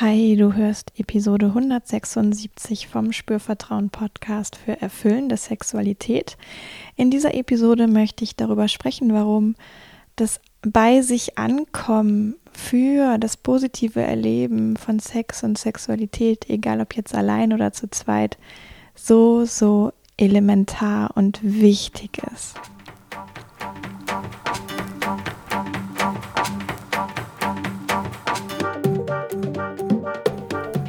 Hi, du hörst Episode 176 vom Spürvertrauen Podcast für erfüllende Sexualität. In dieser Episode möchte ich darüber sprechen, warum das bei sich ankommen für das positive Erleben von Sex und Sexualität, egal ob jetzt allein oder zu zweit, so, so elementar und wichtig ist.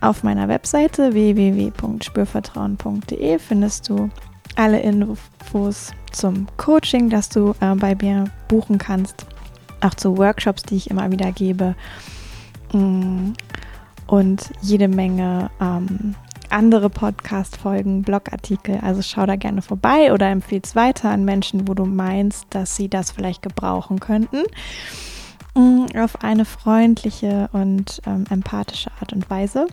Auf meiner Webseite www.spürvertrauen.de findest du alle Infos zum Coaching, das du äh, bei mir buchen kannst, auch zu Workshops, die ich immer wieder gebe mm, und jede Menge ähm, andere Podcast-Folgen, Blogartikel. Also schau da gerne vorbei oder empfehle es weiter an Menschen, wo du meinst, dass sie das vielleicht gebrauchen könnten. Mm, auf eine freundliche und ähm, empathische Art und Weise.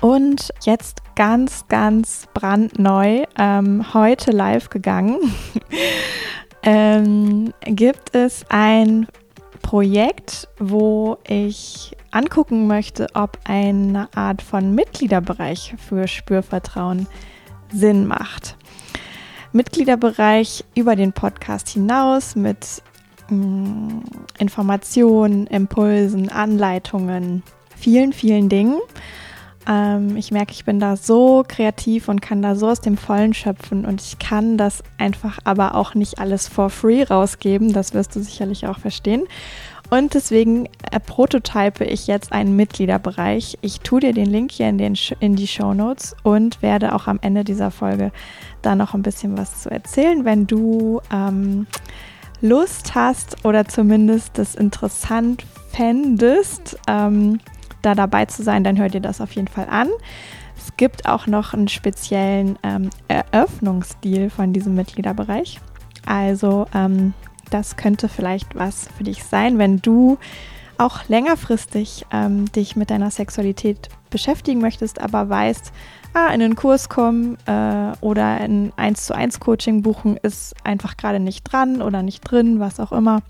Und jetzt ganz, ganz brandneu, ähm, heute live gegangen, ähm, gibt es ein Projekt, wo ich angucken möchte, ob eine Art von Mitgliederbereich für Spürvertrauen Sinn macht. Mitgliederbereich über den Podcast hinaus mit mh, mm, Informationen, Impulsen, Anleitungen, vielen, vielen Dingen. Ähm, ich merke, ich bin da so kreativ und kann da so aus dem Vollen schöpfen und ich kann das einfach aber auch nicht alles for free rausgeben. Das wirst du sicherlich auch verstehen. Und deswegen äh, prototype ich jetzt einen Mitgliederbereich. Ich tue dir den Link hier in, den, in die Show Notes und werde auch am Ende dieser Folge da noch ein bisschen was zu erzählen. Wenn du ähm, Lust hast oder zumindest das interessant fändest, ähm, da dabei zu sein, dann hört ihr das auf jeden Fall an. Es gibt auch noch einen speziellen ähm, Eröffnungsstil von diesem Mitgliederbereich. Also ähm, das könnte vielleicht was für dich sein, wenn du auch längerfristig ähm, dich mit deiner Sexualität beschäftigen möchtest, aber weißt, ah, in einen Kurs kommen äh, oder ein 1 zu 1 Coaching buchen ist einfach gerade nicht dran oder nicht drin, was auch immer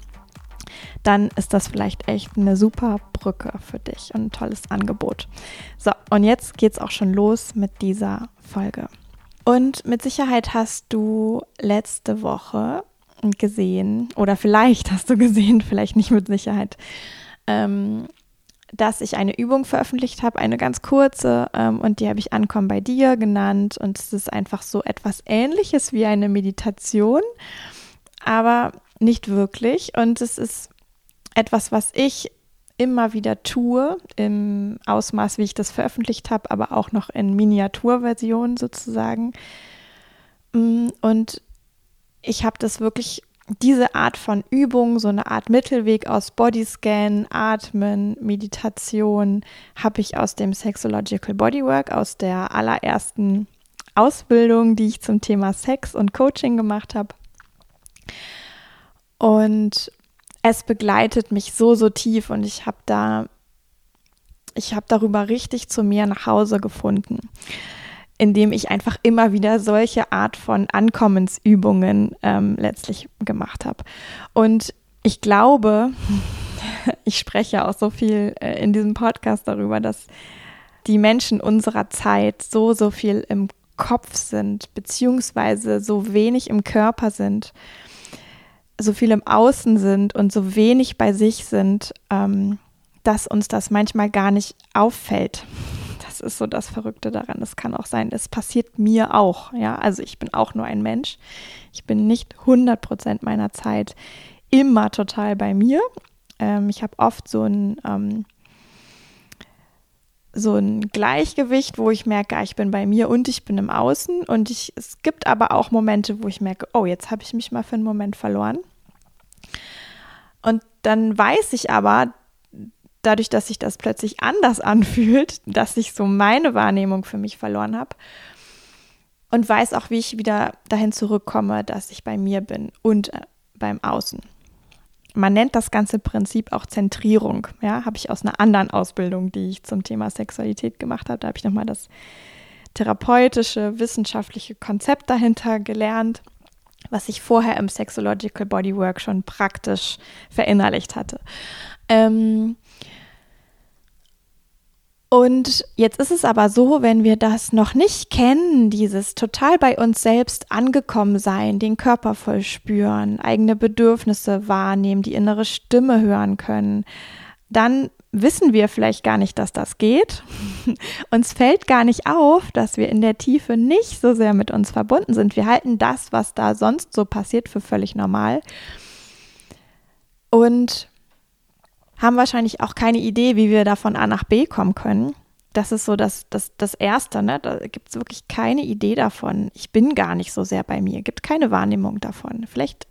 dann ist das vielleicht echt eine super Brücke für dich und ein tolles Angebot. So, und jetzt geht es auch schon los mit dieser Folge. Und mit Sicherheit hast du letzte Woche gesehen, oder vielleicht hast du gesehen, vielleicht nicht mit Sicherheit, ähm, dass ich eine Übung veröffentlicht habe, eine ganz kurze, ähm, und die habe ich Ankommen bei dir genannt. Und es ist einfach so etwas Ähnliches wie eine Meditation, aber nicht wirklich. Und es ist etwas, was ich immer wieder tue, im Ausmaß, wie ich das veröffentlicht habe, aber auch noch in Miniaturversion sozusagen. Mm, und ich habe das wirklich, diese Art von Übung, so eine Art Mittelweg aus Bodyscan, Atmen, Meditation, habe ich aus dem Sexological Bodywork, aus der allerersten Ausbildung, die ich zum Thema Sex und Coaching gemacht habe. Und es begleitet mich so, so tief und ich habe da, ich habe darüber richtig zu mir nach Hause gefunden, indem ich einfach immer wieder solche Art von Ankommensübungen ähm, letztlich gemacht habe. Und ich glaube, ich spreche auch so viel äh, in diesem Podcast darüber, dass die Menschen unserer Zeit so, so viel im Kopf sind, beziehungsweise so wenig im Körper sind so viel im Außen sind und so wenig bei sich sind, ähm, dass uns das manchmal gar nicht auffällt. Das ist so das Verrückte daran. Das kann auch sein, es passiert mir auch. Ja, also ich bin auch nur ein Mensch. Ich bin nicht 100 Prozent meiner Zeit immer total bei mir. Ähm, ich habe oft so ein ähm, so ein Gleichgewicht, wo ich merke, ah, ich bin bei mir und ich bin im Außen. Und ich, es gibt aber auch Momente, wo ich merke, oh, jetzt habe ich mich mal für einen Moment verloren. Und dann weiß ich aber, dadurch, dass sich das plötzlich anders anfühlt, dass ich so meine Wahrnehmung für mich verloren habe, und weiß auch, wie ich wieder dahin zurückkomme, dass ich bei mir bin und äh, beim Außen. Man nennt das ganze Prinzip auch Zentrierung. Ja, habe ich aus einer anderen Ausbildung, die ich zum Thema Sexualität gemacht habe. Da habe ich nochmal das therapeutische, wissenschaftliche Konzept dahinter gelernt, was ich vorher im Sexological Bodywork schon praktisch verinnerlicht hatte. Ähm, und jetzt ist es aber so, wenn wir das noch nicht kennen, dieses total bei uns selbst angekommen sein, den Körper voll spüren, eigene Bedürfnisse wahrnehmen, die innere Stimme hören können, dann wissen wir vielleicht gar nicht, dass das geht. uns fällt gar nicht auf, dass wir in der Tiefe nicht so sehr mit uns verbunden sind. Wir halten das, was da sonst so passiert, für völlig normal. Und haben wahrscheinlich auch keine Idee, wie wir da von A nach B kommen können. Das ist so das, das, das Erste, ne? Da gibt es wirklich keine Idee davon. Ich bin gar nicht so sehr bei mir, gibt keine Wahrnehmung davon. Vielleicht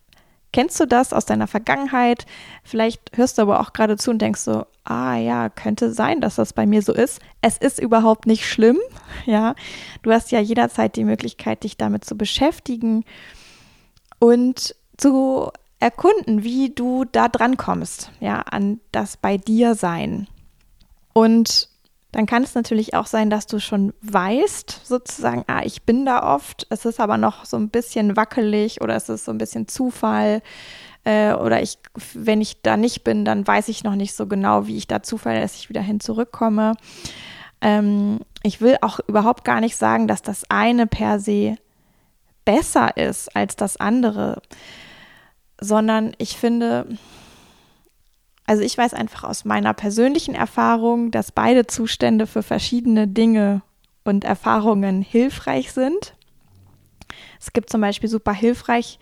kennst du das aus deiner Vergangenheit, vielleicht hörst du aber auch gerade zu und denkst so, ah ja, könnte sein, dass das bei mir so ist. Es ist überhaupt nicht schlimm, ja. Du hast ja jederzeit die Möglichkeit, dich damit zu beschäftigen und zu erkunden, wie du da dran kommst, ja, an das bei dir sein. Und dann kann es natürlich auch sein, dass du schon weißt, sozusagen, ah, ich bin da oft, es ist aber noch so ein bisschen wackelig oder es ist so ein bisschen Zufall äh, oder ich, wenn ich da nicht bin, dann weiß ich noch nicht so genau, wie ich da zuverlässig wieder hin zurückkomme. Ähm, ich will auch überhaupt gar nicht sagen, dass das eine per se besser ist als das andere sondern ich finde, also ich weiß einfach aus meiner persönlichen Erfahrung, dass beide Zustände für verschiedene Dinge und Erfahrungen hilfreich sind. Es gibt zum Beispiel super hilfreich,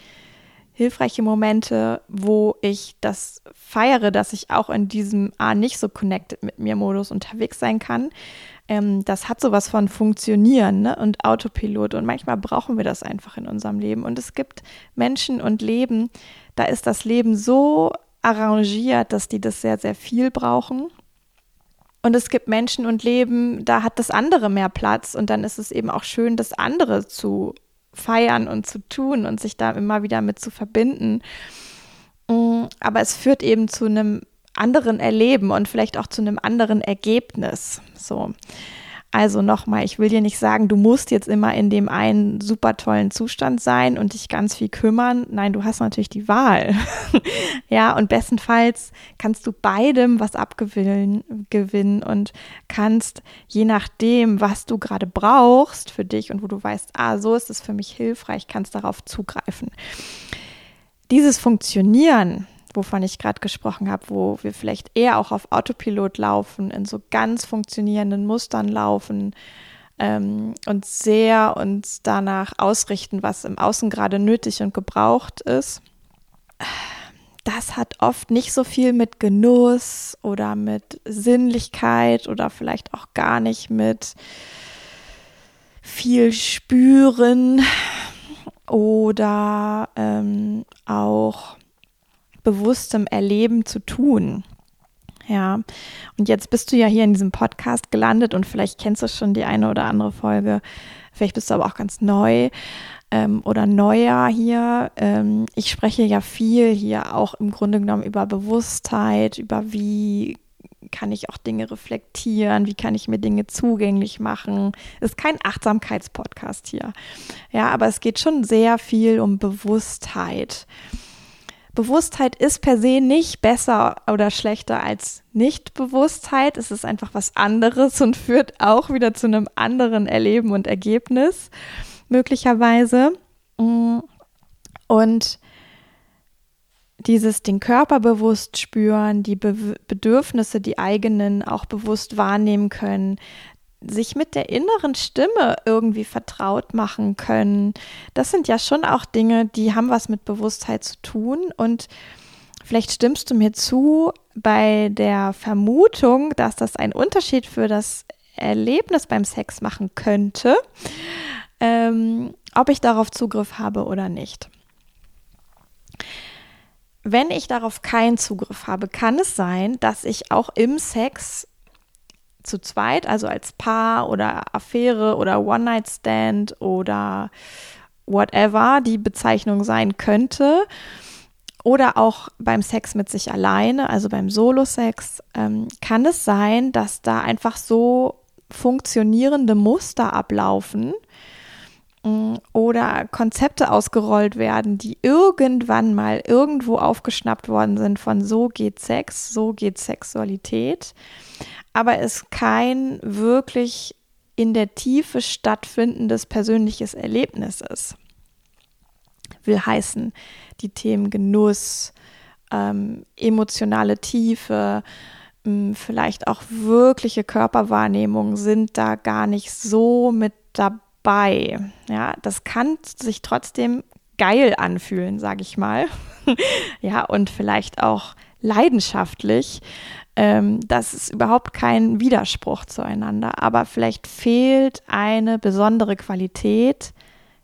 hilfreiche Momente, wo ich das feiere, dass ich auch in diesem A nicht so connected mit mir Modus unterwegs sein kann. Ähm, das hat sowas von Funktionieren ne? und Autopilot und manchmal brauchen wir das einfach in unserem Leben. Und es gibt Menschen und Leben, da ist das Leben so arrangiert, dass die das sehr, sehr viel brauchen. Und es gibt Menschen und Leben, da hat das andere mehr Platz und dann ist es eben auch schön, das andere zu feiern und zu tun und sich da immer wieder mit zu verbinden. Mm, aber es führt eben zu einem anderen Erleben und vielleicht auch zu einem anderen Ergebnis. So. Also nochmal, ich will dir nicht sagen, du musst jetzt immer in dem einen super tollen Zustand sein und dich ganz viel kümmern. Nein, du hast natürlich die Wahl. ja, und bestenfalls kannst du beidem was abgewinnen gewinnen und kannst je nachdem, was du gerade brauchst für dich und wo du weißt, ah, so ist es für mich hilfreich, kannst darauf zugreifen. Dieses Funktionieren, wovon ich gerade gesprochen habe, wo wir vielleicht eher auch auf Autopilot laufen, in so ganz funktionierenden Mustern laufen ähm, und sehr uns danach ausrichten, was im Außen gerade nötig und gebraucht ist. Das hat oft nicht so viel mit Genuss oder mit Sinnlichkeit oder vielleicht auch gar nicht mit viel spüren oder ähm, auch bewusstem Erleben zu tun. Ja, und jetzt bist du ja hier in diesem Podcast gelandet und vielleicht kennst du schon die eine oder andere Folge. Vielleicht bist du aber auch ganz neu ähm, oder neuer hier. Ähm, ich spreche ja viel hier auch im Grunde genommen über Bewusstheit, über wie kann ich auch Dinge reflektieren, wie kann ich mir Dinge zugänglich machen. Es ist kein Achtsamkeitspodcast hier. Ja, aber es geht schon sehr viel um Bewusstheit. Bewusstheit ist per se nicht besser oder schlechter als Nichtbewusstheit. Es ist einfach was anderes und führt auch wieder zu einem anderen Erleben und Ergebnis, möglicherweise. Mm. Und dieses den Körper bewusst spüren, die Be Bedürfnisse, die eigenen auch bewusst wahrnehmen können, sich mit der inneren Stimme irgendwie vertraut machen können. Das sind ja schon auch Dinge, die haben was mit Bewusstheit zu tun. Und vielleicht stimmst du mir zu bei der Vermutung, dass das einen Unterschied für das Erlebnis beim Sex machen könnte, ähm, ob ich darauf Zugriff habe oder nicht. Wenn ich darauf keinen Zugriff habe, kann es sein, dass ich auch im Sex zu zweit, also als Paar oder Affäre oder One-Night-Stand oder whatever die Bezeichnung sein könnte. Oder auch beim Sex mit sich alleine, also beim Solo-Sex, ähm, kann es sein, dass da einfach so funktionierende Muster ablaufen mm, oder Konzepte ausgerollt werden, die irgendwann mal irgendwo aufgeschnappt worden sind von so geht Sex, so geht Sexualität, aber es kein wirklich in der Tiefe stattfindendes persönliches Erlebnis ist. Will heißen, die Themen Genuss, ähm, emotionale Tiefe, ähm, vielleicht auch wirkliche Körperwahrnehmung sind da gar nicht so mit dabei. Ja, das kann sich trotzdem geil anfühlen, sage ich mal. ja, und vielleicht auch leidenschaftlich. Ähm, das ist überhaupt kein Widerspruch zueinander, aber vielleicht fehlt eine besondere Qualität,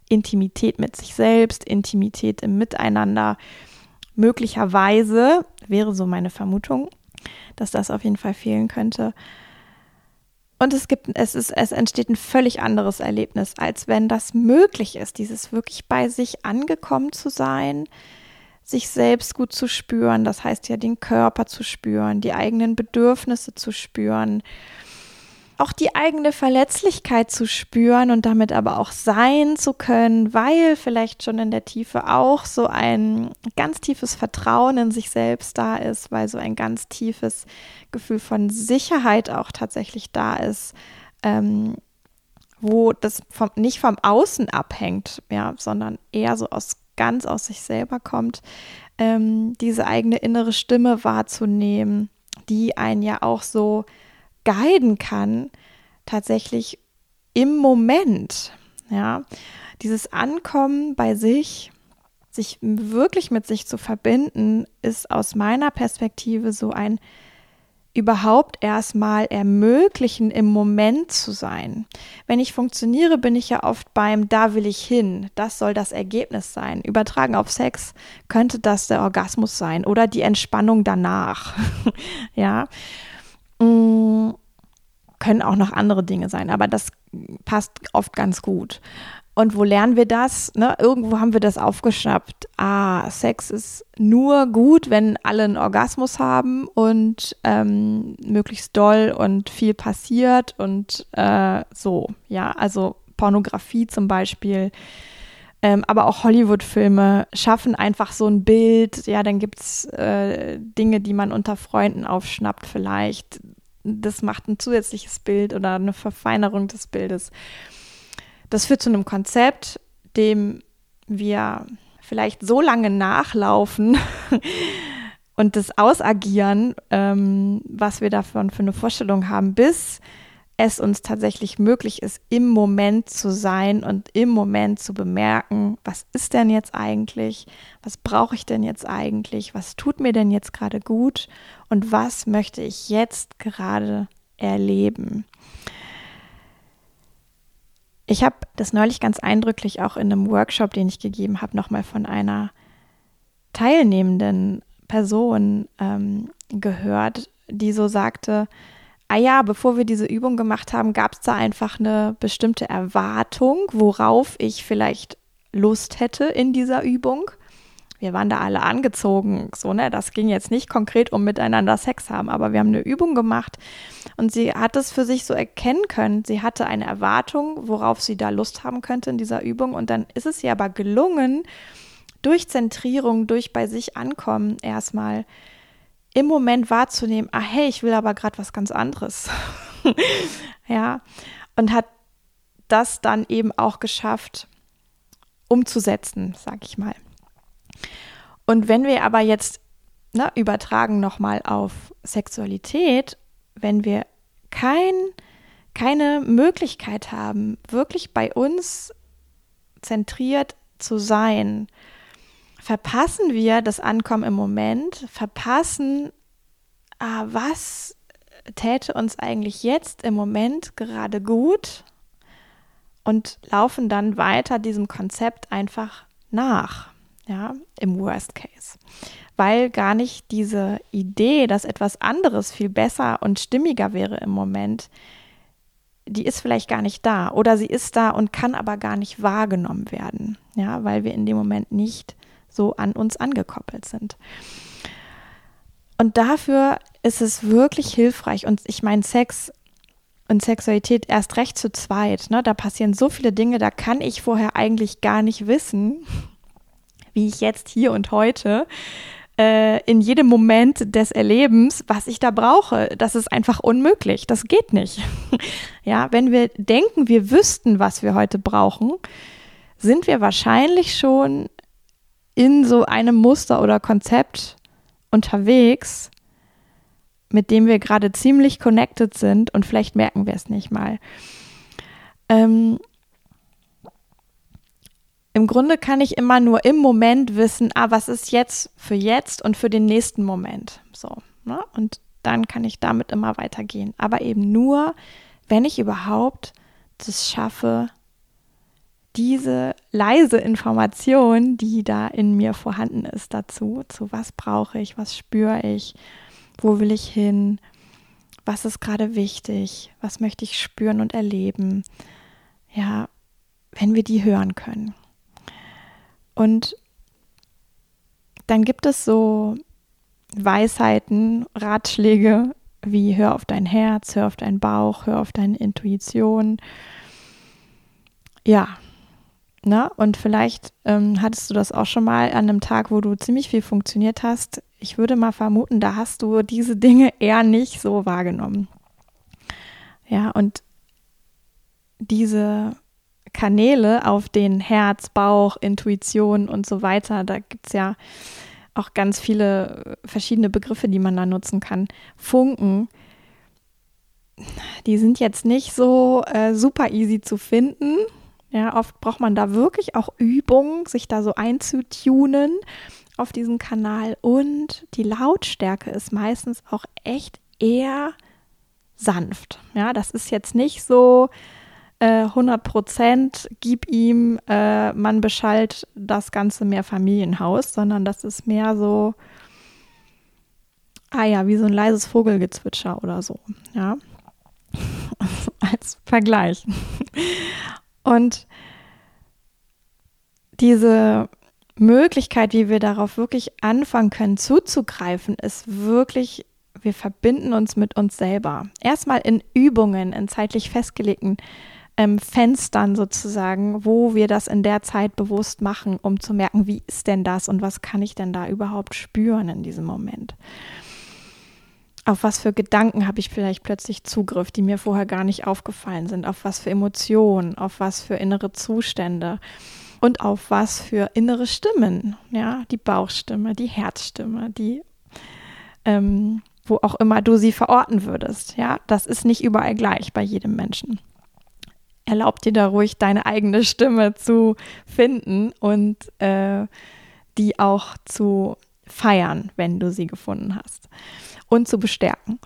Intimität mit sich selbst, Intimität im Miteinander. Möglicherweise wäre so meine Vermutung, dass das auf jeden Fall fehlen könnte. Und es gibt, es ist, es entsteht ein völlig anderes Erlebnis, als wenn das möglich ist, dieses wirklich bei sich angekommen zu sein, sich selbst gut zu spüren, das heißt ja den Körper zu spüren, die eigenen Bedürfnisse zu spüren, auch die eigene Verletzlichkeit zu spüren und damit aber auch sein zu können, weil vielleicht schon in der Tiefe auch so ein ganz tiefes Vertrauen in sich selbst da ist, weil so ein ganz tiefes Gefühl von Sicherheit auch tatsächlich da ist, ähm, wo das vom, nicht vom Außen abhängt, ja, sondern eher so aus ganz aus sich selber kommt, ähm, diese eigene innere Stimme wahrzunehmen, die einen ja auch so guiden kann, tatsächlich im Moment. Ja, dieses Ankommen bei sich, sich wirklich mit sich zu verbinden, ist aus meiner Perspektive so ein überhaupt erstmal ermöglichen, im Moment zu sein. Wenn ich funktioniere, bin ich ja oft beim Da will ich hin. Das soll das Ergebnis sein. Übertragen auf Sex könnte das der Orgasmus sein oder die Entspannung danach. ja. Mm, können auch noch andere Dinge sein, aber das passt oft ganz gut. Und wo lernen wir das? Ne? Irgendwo haben wir das aufgeschnappt. Ah, Sex ist nur gut, wenn alle einen Orgasmus haben und ähm, möglichst doll und viel passiert und äh, so. Ja, also Pornografie zum Beispiel. Ähm, aber auch Hollywood-Filme schaffen einfach so ein Bild. Ja, dann gibt es äh, Dinge, die man unter Freunden aufschnappt, vielleicht. Das macht ein zusätzliches Bild oder eine Verfeinerung des Bildes. Das führt zu einem Konzept, dem wir vielleicht so lange nachlaufen und das ausagieren, ähm, was wir davon für eine Vorstellung haben, bis es uns tatsächlich möglich ist, im Moment zu sein und im Moment zu bemerken, was ist denn jetzt eigentlich, was brauche ich denn jetzt eigentlich, was tut mir denn jetzt gerade gut? Und was möchte ich jetzt gerade erleben. Ich habe das neulich ganz eindrücklich auch in einem Workshop, den ich gegeben habe, nochmal von einer teilnehmenden Person ähm, gehört, die so sagte, ah ja, bevor wir diese Übung gemacht haben, gab es da einfach eine bestimmte Erwartung, worauf ich vielleicht Lust hätte in dieser Übung wir waren da alle angezogen, so, ne? Das ging jetzt nicht konkret um miteinander Sex haben, aber wir haben eine Übung gemacht und sie hat es für sich so erkennen können. Sie hatte eine Erwartung, worauf sie da Lust haben könnte in dieser Übung und dann ist es ihr aber gelungen, durch Zentrierung, durch bei sich ankommen, erstmal im Moment wahrzunehmen, ah hey, ich will aber gerade was ganz anderes. ja, und hat das dann eben auch geschafft, umzusetzen, sag ich mal. Und wenn wir aber jetzt ne, übertragen nochmal auf Sexualität, wenn wir kein, keine Möglichkeit haben, wirklich bei uns zentriert zu sein, verpassen wir das Ankommen im Moment, verpassen, ah, was täte uns eigentlich jetzt im Moment gerade gut und laufen dann weiter diesem Konzept einfach nach. Ja, im Worst Case. Weil gar nicht diese Idee, dass etwas anderes viel besser und stimmiger wäre im Moment, die ist vielleicht gar nicht da oder sie ist da und kann aber gar nicht wahrgenommen werden, ja, weil wir in dem Moment nicht so an uns angekoppelt sind. Und dafür ist es wirklich hilfreich und ich meine Sex und Sexualität erst recht zu zweit, ne? Da passieren so viele Dinge, da kann ich vorher eigentlich gar nicht wissen, wie ich jetzt hier und heute äh, in jedem Moment des Erlebens, was ich da brauche. Das ist einfach unmöglich. Das geht nicht. ja, wenn wir denken, wir wüssten, was wir heute brauchen, sind wir wahrscheinlich schon in so einem Muster oder Konzept unterwegs, mit dem wir gerade ziemlich connected sind und vielleicht merken wir es nicht mal. Ähm, im Grunde kann ich immer nur im Moment wissen, ah, was ist jetzt für jetzt und für den nächsten Moment. So, ne? Und dann kann ich damit immer weitergehen. Aber eben nur, wenn ich überhaupt das schaffe, diese leise Information, die da in mir vorhanden ist, dazu, zu was brauche ich, was spüre ich, wo will ich hin, was ist gerade wichtig, was möchte ich spüren und erleben. Ja, wenn wir die hören können. Und dann gibt es so Weisheiten, Ratschläge wie hör auf dein Herz, hör auf deinen Bauch, hör auf deine Intuition. Ja, ne? Und vielleicht ähm, hattest du das auch schon mal an einem Tag, wo du ziemlich viel funktioniert hast. Ich würde mal vermuten, da hast du diese Dinge eher nicht so wahrgenommen. Ja, und diese Kanäle auf den Herz, Bauch, Intuition und so weiter. Da gibt es ja auch ganz viele verschiedene Begriffe, die man da nutzen kann. Funken, die sind jetzt nicht so äh, super easy zu finden. Ja, oft braucht man da wirklich auch Übung, sich da so einzutunen auf diesen Kanal. Und die Lautstärke ist meistens auch echt eher sanft. Ja, das ist jetzt nicht so, 100 äh, Prozent, gib ihm, äh, man beschallt das ganze Mehrfamilienhaus, sondern das ist mehr so, ah ja, wie so ein leises Vogelgezwitscher oder so, ja, als Vergleich. Und diese Möglichkeit, wie wir darauf wirklich anfangen können zuzugreifen, ist wirklich, wir verbinden uns mit uns selber. Erstmal in Übungen, in zeitlich festgelegten ähm, Fenstern sozusagen, wo wir das in der Zeit bewusst machen, um zu merken, wie ist denn das und was kann ich denn da überhaupt spüren in diesem Moment. Auf was für Gedanken habe ich vielleicht plötzlich Zugriff, die mir vorher gar nicht aufgefallen sind? Auf was für Emotionen? Auf was für innere Zustände? Und auf was für innere Stimmen? Ja, die Bauchstimme, die Herzstimme, die, ähm, wo auch immer du sie verorten würdest. Ja, das ist nicht überall gleich bei jedem Menschen erlaub dir da ruhig deine eigene Stimme zu finden und äh, die auch zu feiern, wenn du sie gefunden hast und zu bestärken.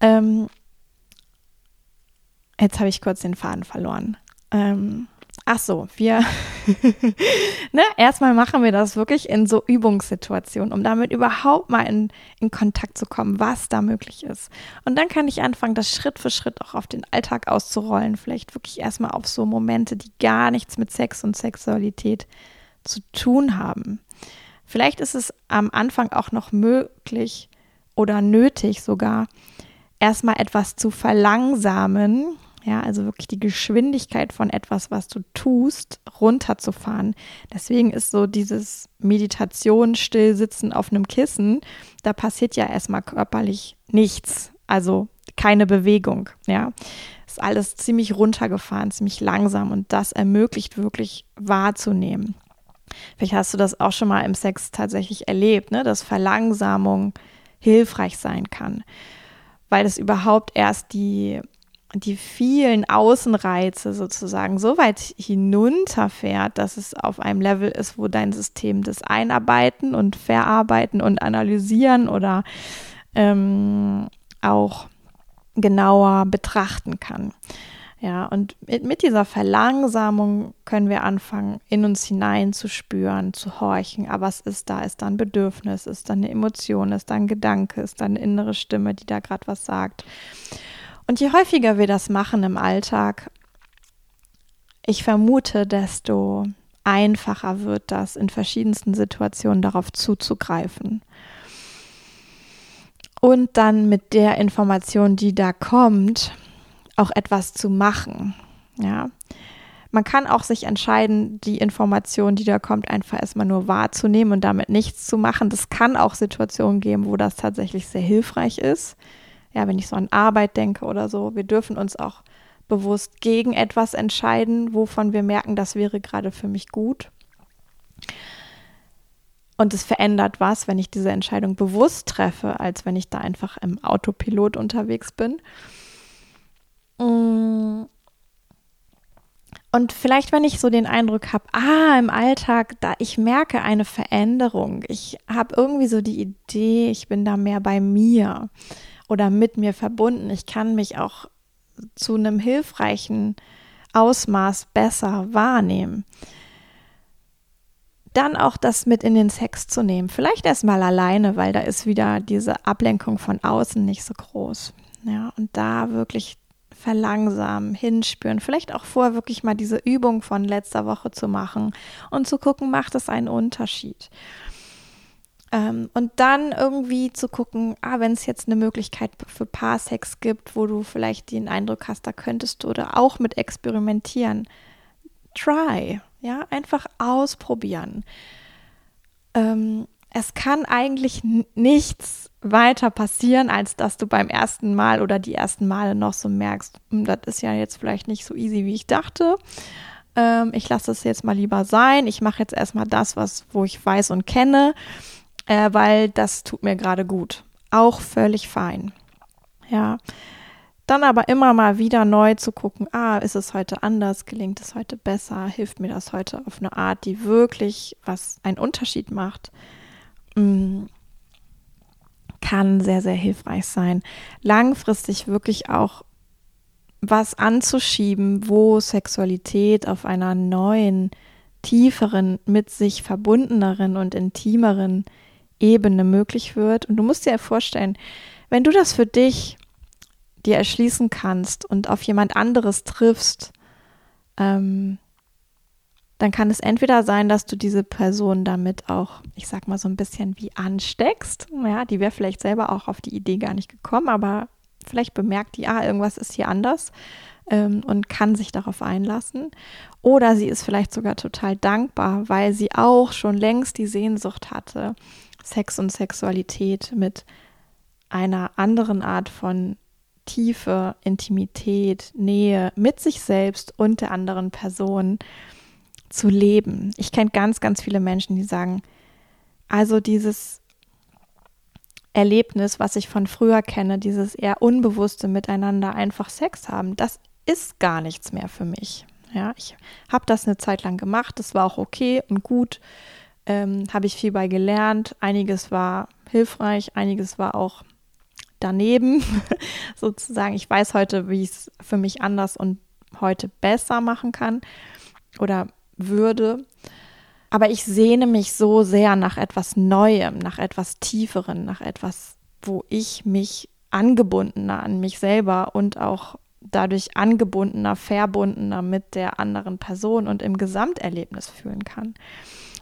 Ähm, jetzt habe ich kurz den Faden verloren. Ähm, Ach so, wir, ne, erstmal machen wir das wirklich in so Übungssituationen, um damit überhaupt mal in, in Kontakt zu kommen, was da möglich ist. Und dann kann ich anfangen, das Schritt für Schritt auch auf den Alltag auszurollen. Vielleicht wirklich erstmal auf so Momente, die gar nichts mit Sex und Sexualität zu tun haben. Vielleicht ist es am Anfang auch noch möglich oder nötig sogar, erstmal etwas zu verlangsamen, ja, also wirklich die Geschwindigkeit von etwas, was du tust, runterzufahren. Deswegen ist so dieses Meditation, Stillsitzen auf einem Kissen, da passiert ja erstmal körperlich nichts. Also keine Bewegung, ja. Ist alles ziemlich runtergefahren, ziemlich langsam und das ermöglicht wirklich wahrzunehmen. Vielleicht hast du das auch schon mal im Sex tatsächlich erlebt, ne? dass Verlangsamung hilfreich sein kann, weil es überhaupt erst die die vielen Außenreize sozusagen so weit hinunterfährt, dass es auf einem Level ist, wo dein System das Einarbeiten und Verarbeiten und Analysieren oder ähm, auch genauer betrachten kann. Ja, und mit, mit, dieser Verlangsamung können wir anfangen, in uns hinein zu spüren, zu horchen. Aber was ist da? Ist da ein Bedürfnis? Ist da eine Emotion? Ist da ein Gedanke? Ist da eine innere Stimme, die da gerade was sagt? Und je häufiger wir das machen im Alltag, ich vermute, desto einfacher wird das in verschiedensten Situationen darauf zuzugreifen. Und dann mit der Information, die da kommt, auch etwas zu machen. Ja. Man kann auch sich entscheiden, die Information, die da kommt, einfach erstmal nur wahrzunehmen und damit nichts zu machen. Das kann auch Situationen geben, wo das tatsächlich sehr hilfreich ist. Ja, wenn ich so an Arbeit denke oder so. Wir dürfen uns auch bewusst gegen etwas entscheiden, wovon wir merken, das wäre gerade für mich gut. Und es verändert was, wenn ich diese Entscheidung bewusst treffe, als wenn ich da einfach im Autopilot unterwegs bin. Mm. Und vielleicht, wenn ich so den Eindruck habe, ah, im Alltag, da ich merke eine Veränderung, ich habe irgendwie so die Idee, ich bin da mehr bei mir oder mit mir verbunden, ich kann mich auch zu einem hilfreichen Ausmaß besser wahrnehmen. Dann auch das mit in den Sex zu nehmen. Vielleicht erstmal alleine, weil da ist wieder diese Ablenkung von außen nicht so groß. Ja, und da wirklich verlangsamen, hinspüren, vielleicht auch vorher wirklich mal diese Übung von letzter Woche zu machen und zu gucken, macht es einen Unterschied. Ähm, und dann irgendwie zu gucken, ah, wenn es jetzt eine Möglichkeit für Paarsex gibt, wo du vielleicht den Eindruck hast, da könntest du oder auch mit experimentieren. Try, ja, einfach ausprobieren. Ähm, es kann eigentlich nichts weiter passieren, als dass du beim ersten Mal oder die ersten Male noch so merkst, hm, das ist ja jetzt vielleicht nicht so easy, wie ich dachte. Ähm, ich lasse es jetzt mal lieber sein. Ich mache jetzt erstmal das, was, wo ich weiß und kenne, äh, weil das tut mir gerade gut. Auch völlig fein. Ja. Dann aber immer mal wieder neu zu gucken, ah, ist es heute anders, gelingt es heute besser, hilft mir das heute auf eine Art, die wirklich was einen Unterschied macht. Mm kann sehr, sehr hilfreich sein. Langfristig wirklich auch was anzuschieben, wo Sexualität auf einer neuen, tieferen, mit sich verbundeneren und intimeren Ebene möglich wird. Und du musst dir vorstellen, wenn du das für dich dir erschließen kannst und auf jemand anderes triffst, ähm, dann kann es entweder sein, dass du diese Person damit auch, ich sag mal, so ein bisschen wie ansteckst. Ja, die wäre vielleicht selber auch auf die Idee gar nicht gekommen, aber vielleicht bemerkt die, ah, irgendwas ist hier anders ähm, und kann sich darauf einlassen. Oder sie ist vielleicht sogar total dankbar, weil sie auch schon längst die Sehnsucht hatte, Sex und Sexualität mit einer anderen Art von Tiefe, Intimität, Nähe mit sich selbst und der anderen Person zu leben. Ich kenne ganz, ganz viele Menschen, die sagen, also dieses Erlebnis, was ich von früher kenne, dieses eher unbewusste Miteinander einfach Sex haben, das ist gar nichts mehr für mich. Ja, ich habe das eine Zeit lang gemacht, das war auch okay und gut, ähm, habe ich viel bei gelernt. Einiges war hilfreich, einiges war auch daneben, sozusagen. Ich weiß heute, wie ich es für mich anders und heute besser machen kann oder würde. Aber ich sehne mich so sehr nach etwas Neuem, nach etwas Tieferen, nach etwas, wo ich mich angebundener an mich selber und auch dadurch angebundener, verbundener mit der anderen Person und im Gesamterlebnis fühlen kann.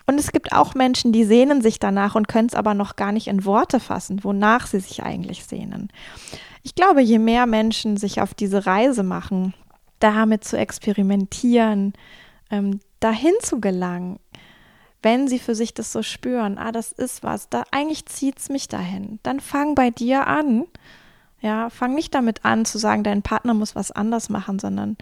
Und es gibt auch Menschen, die sehnen sich danach und können es aber noch gar nicht in Worte fassen, wonach sie sich eigentlich sehnen. Ich glaube, je mehr Menschen sich auf diese Reise machen, damit zu experimentieren, ähm, dahin zu gelangen, wenn sie für sich das so spüren, ah, das ist was, da eigentlich zieht es mich dahin, dann fang bei dir an. Ja, fang nicht damit an zu sagen, dein Partner muss was anders machen, sondern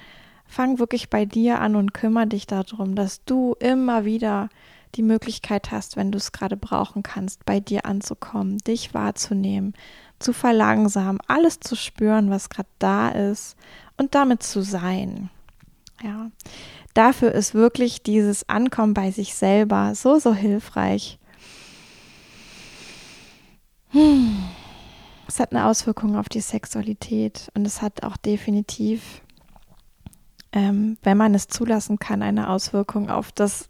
fang wirklich bei dir an und kümmere dich darum, dass du immer wieder die Möglichkeit hast, wenn du es gerade brauchen kannst, bei dir anzukommen, dich wahrzunehmen, zu verlangsamen, alles zu spüren, was gerade da ist und damit zu sein. Ja, dafür ist wirklich dieses Ankommen bei sich selber so, so hilfreich. Es hat eine Auswirkung auf die Sexualität und es hat auch definitiv ähm, wenn man es zulassen kann, eine Auswirkung auf das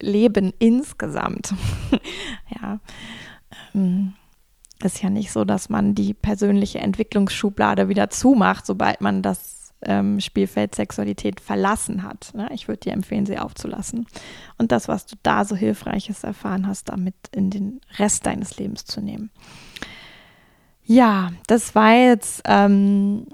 Leben insgesamt. ja. Ähm, ist ja nicht so, dass man die persönliche Entwicklungsschublade wieder zumacht, sobald man das ähm, Spielfeld Sexualität verlassen hat. Ne? Ich würde dir empfehlen, sie aufzulassen. Und das, was du da so Hilfreiches erfahren hast, damit in den Rest deines Lebens zu nehmen. Ja, das war jetzt, ähm,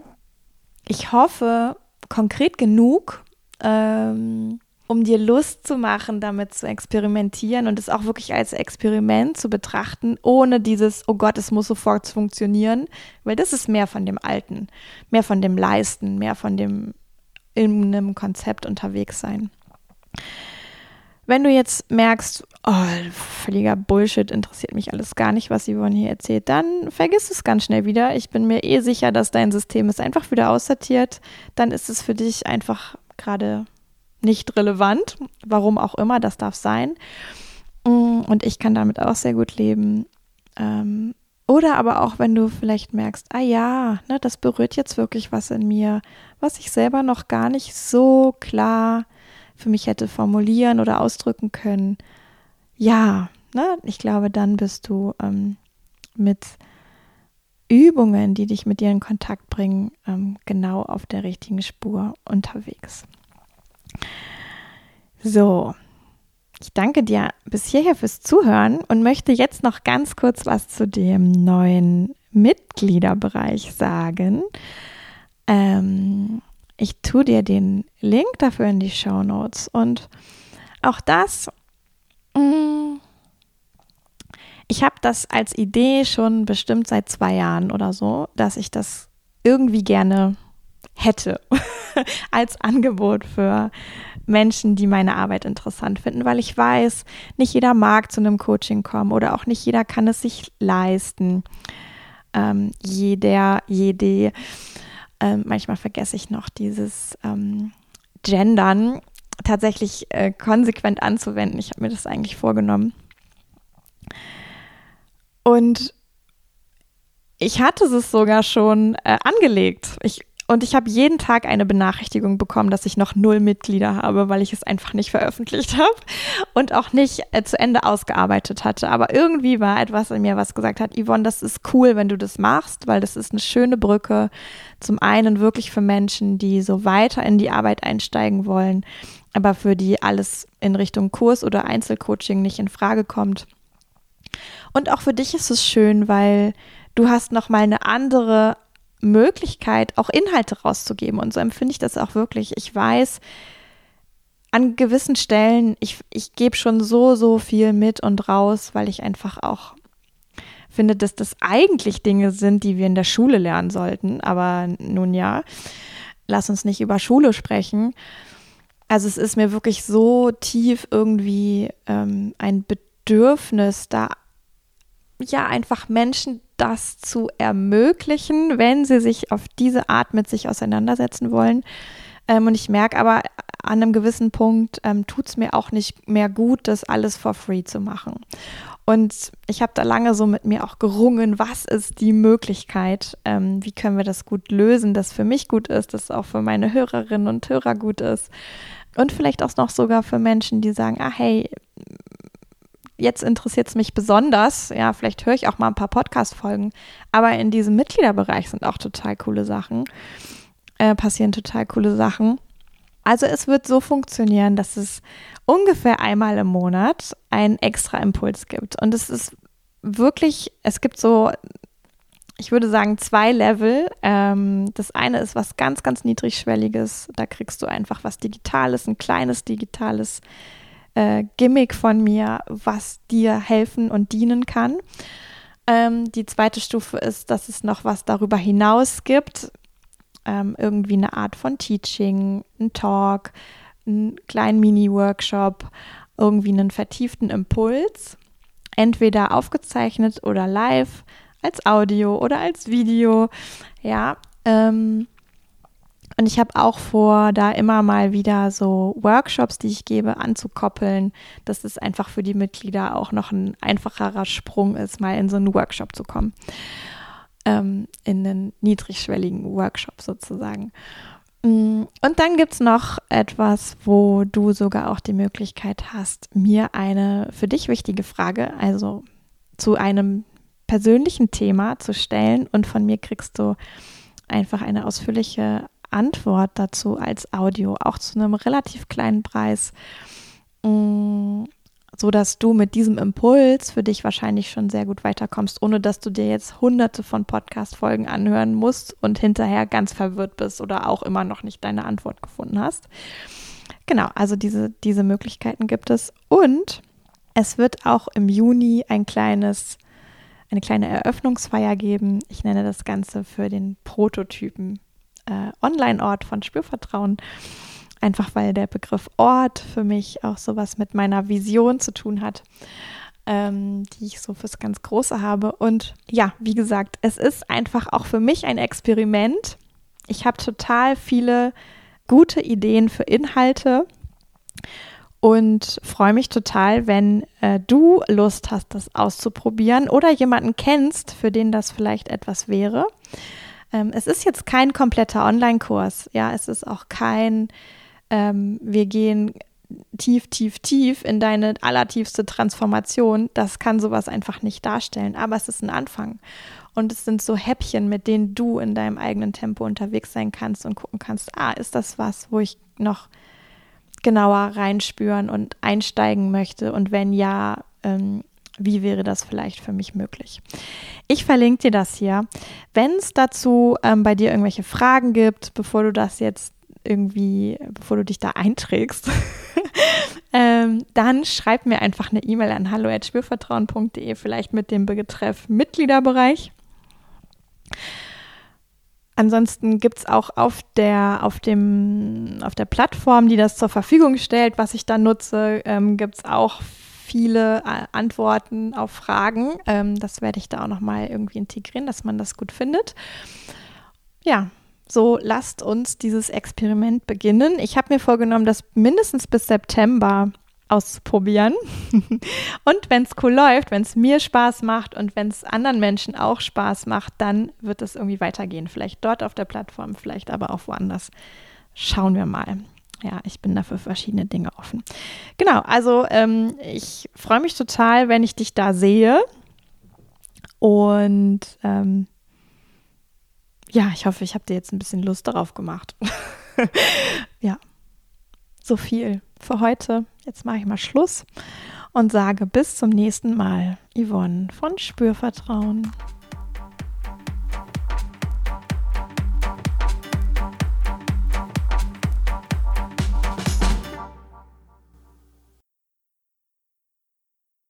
ich hoffe, konkret genug, ähm, um dir Lust zu machen, damit zu experimentieren und es auch wirklich als Experiment zu betrachten, ohne dieses, oh Gott, es muss sofort funktionieren, weil das ist mehr von dem Alten, mehr von dem Leisten, mehr von dem in einem Konzept unterwegs sein. Wenn du jetzt merkst, oh, völliger Bullshit, interessiert mich alles gar nicht, was Yvonne hier erzählt, dann vergiss es ganz schnell wieder. Ich bin mir eh sicher, dass dein System es einfach wieder aussortiert. Dann ist es für dich einfach gerade nicht relevant. Warum auch immer, das darf sein. Mm, und ich kann damit auch sehr gut leben. Ähm, oder aber auch, wenn du vielleicht merkst, ah ja, ne, das berührt jetzt wirklich was in mir, was ich selber noch gar nicht so klar für mich hätte formulieren oder ausdrücken können. Ja, ne, ich glaube, dann bist du ähm, mit Übungen, die dich mit dir in Kontakt bringen, ähm, genau auf der richtigen Spur unterwegs. So, ich danke dir bis hierher fürs Zuhören und möchte jetzt noch ganz kurz was zu dem neuen Mitgliederbereich sagen. Ähm, ich tue dir den Link dafür in die Show Notes. Und auch das, mm, ich habe das als Idee schon bestimmt seit zwei Jahren oder so, dass ich das irgendwie gerne hätte als Angebot für Menschen, die meine Arbeit interessant finden, weil ich weiß, nicht jeder mag zu einem Coaching kommen oder auch nicht jeder kann es sich leisten. Ähm, jeder, jede ähm, manchmal vergesse ich noch dieses ähm, Gendern tatsächlich äh, konsequent anzuwenden. Ich habe mir das eigentlich vorgenommen. Und ich hatte es sogar schon äh, angelegt. Ich und ich habe jeden Tag eine Benachrichtigung bekommen, dass ich noch null Mitglieder habe, weil ich es einfach nicht veröffentlicht habe und auch nicht äh, zu Ende ausgearbeitet hatte. Aber irgendwie war etwas in mir, was gesagt hat, Yvonne, das ist cool, wenn du das machst, weil das ist eine schöne Brücke. Zum einen wirklich für Menschen, die so weiter in die Arbeit einsteigen wollen, aber für die alles in Richtung Kurs oder Einzelcoaching nicht in Frage kommt. Und auch für dich ist es schön, weil du hast noch mal eine andere Möglichkeit, auch Inhalte rauszugeben. Und so empfinde ich das auch wirklich. Ich weiß, an gewissen Stellen, ich, ich gebe schon so, so viel mit und raus, weil ich einfach auch finde, dass das eigentlich Dinge sind, die wir in der Schule lernen sollten. Aber nun ja, lass uns nicht über Schule sprechen. Also es ist mir wirklich so tief irgendwie ähm, ein Bedürfnis, da ja einfach Menschen das zu ermöglichen, wenn sie sich auf diese Art mit sich auseinandersetzen wollen. Ähm, und ich merke aber an einem gewissen Punkt ähm, tut es mir auch nicht mehr gut, das alles for free zu machen. Und ich habe da lange so mit mir auch gerungen, was ist die Möglichkeit, ähm, wie können wir das gut lösen, dass für mich gut ist, dass auch für meine Hörerinnen und Hörer gut ist. Und vielleicht auch noch sogar für Menschen, die sagen, ah hey, jetzt interessiert es mich besonders. Ja, vielleicht höre ich auch mal ein paar Podcast-Folgen. Aber in diesem Mitgliederbereich sind auch total coole Sachen. Äh, passieren total coole Sachen. Also es wird so funktionieren, dass es ungefähr einmal im Monat einen extra Impuls gibt. Und es ist wirklich, es gibt so, ich würde sagen, zwei Level. Ähm, das eine ist was ganz, ganz niedrigschwelliges. Da kriegst du einfach was Digitales, ein kleines digitales äh, Gimmick von mir, was dir helfen und dienen kann. Ähm, die zweite Stufe ist, dass es noch was darüber hinaus gibt. Ähm, irgendwie eine Art von Teaching, ein Talk, einen kleinen Mini-Workshop, irgendwie einen vertieften Impuls. Entweder aufgezeichnet oder live, als Audio oder als Video. Ja, ähm, und ich habe auch vor, da immer mal wieder so Workshops, die ich gebe, anzukoppeln, dass es einfach für die Mitglieder auch noch ein einfacherer Sprung ist, mal in so einen Workshop zu kommen. Ähm, in einen niedrigschwelligen Workshop sozusagen. Mm, und dann gibt es noch etwas, wo du sogar auch die Möglichkeit hast, mir eine für dich wichtige Frage, also zu einem persönlichen Thema zu stellen. Und von mir kriegst du einfach eine ausführliche Antwort dazu als Audio, auch zu einem relativ kleinen Preis. Mm, so dass du mit diesem Impuls für dich wahrscheinlich schon sehr gut weiterkommst, ohne dass du dir jetzt hunderte von Podcast-Folgen anhören musst und hinterher ganz verwirrt bist oder auch immer noch nicht deine Antwort gefunden hast. Genau, also diese, diese Möglichkeiten gibt es. Und es wird auch im Juni ein kleines, eine kleine Eröffnungsfeier geben. Ich nenne das Ganze für den Prototypen äh, Online-Ort von Spürvertrauen. Einfach weil der Begriff Ort für mich auch sowas mit meiner Vision zu tun hat, ähm, die ich so fürs ganz Große habe. Und ja, wie gesagt, es ist einfach auch für mich ein Experiment. Ich habe total viele gute Ideen für Inhalte und freue mich total, wenn äh, du Lust hast, das auszuprobieren oder jemanden kennst, für den das vielleicht etwas wäre. Ähm, es ist jetzt kein kompletter Online-Kurs, ja, es ist auch kein ähm, wir gehen tief, tief, tief in deine allertiefste Transformation, das kann sowas einfach nicht darstellen. Aber es ist ein Anfang. Und es sind so Häppchen, mit denen du in deinem eigenen Tempo unterwegs sein kannst und gucken kannst, ah, ist das was, wo ich noch genauer reinspüren und einsteigen möchte? Und wenn ja, ähm, wie wäre das vielleicht für mich möglich? Ich verlinke dir das hier. Wenn es dazu ähm, bei dir irgendwelche Fragen gibt, bevor du das jetzt irgendwie, bevor du dich da einträgst, ähm, dann schreib mir einfach eine E-Mail an hallo.spürvertrauen.de, vielleicht mit dem Betreff Mitgliederbereich. Ansonsten gibt es auch auf der, auf, dem, auf der Plattform, die das zur Verfügung stellt, was ich da nutze, ähm, gibt es auch viele äh, Antworten auf Fragen. Ähm, das werde ich da auch nochmal irgendwie integrieren, dass man das gut findet. Ja, so lasst uns dieses Experiment beginnen. Ich habe mir vorgenommen, das mindestens bis September auszuprobieren. und wenn es cool läuft, wenn es mir Spaß macht und wenn es anderen Menschen auch Spaß macht, dann wird es irgendwie weitergehen. Vielleicht dort auf der Plattform, vielleicht aber auch woanders. Schauen wir mal. Ja, ich bin dafür verschiedene Dinge offen. Genau, also ähm, ich freue mich total, wenn ich dich da sehe. Und ähm, ja, ich hoffe, ich habe dir jetzt ein bisschen Lust darauf gemacht. ja, so viel für heute. Jetzt mache ich mal Schluss und sage bis zum nächsten Mal. Yvonne von Spürvertrauen.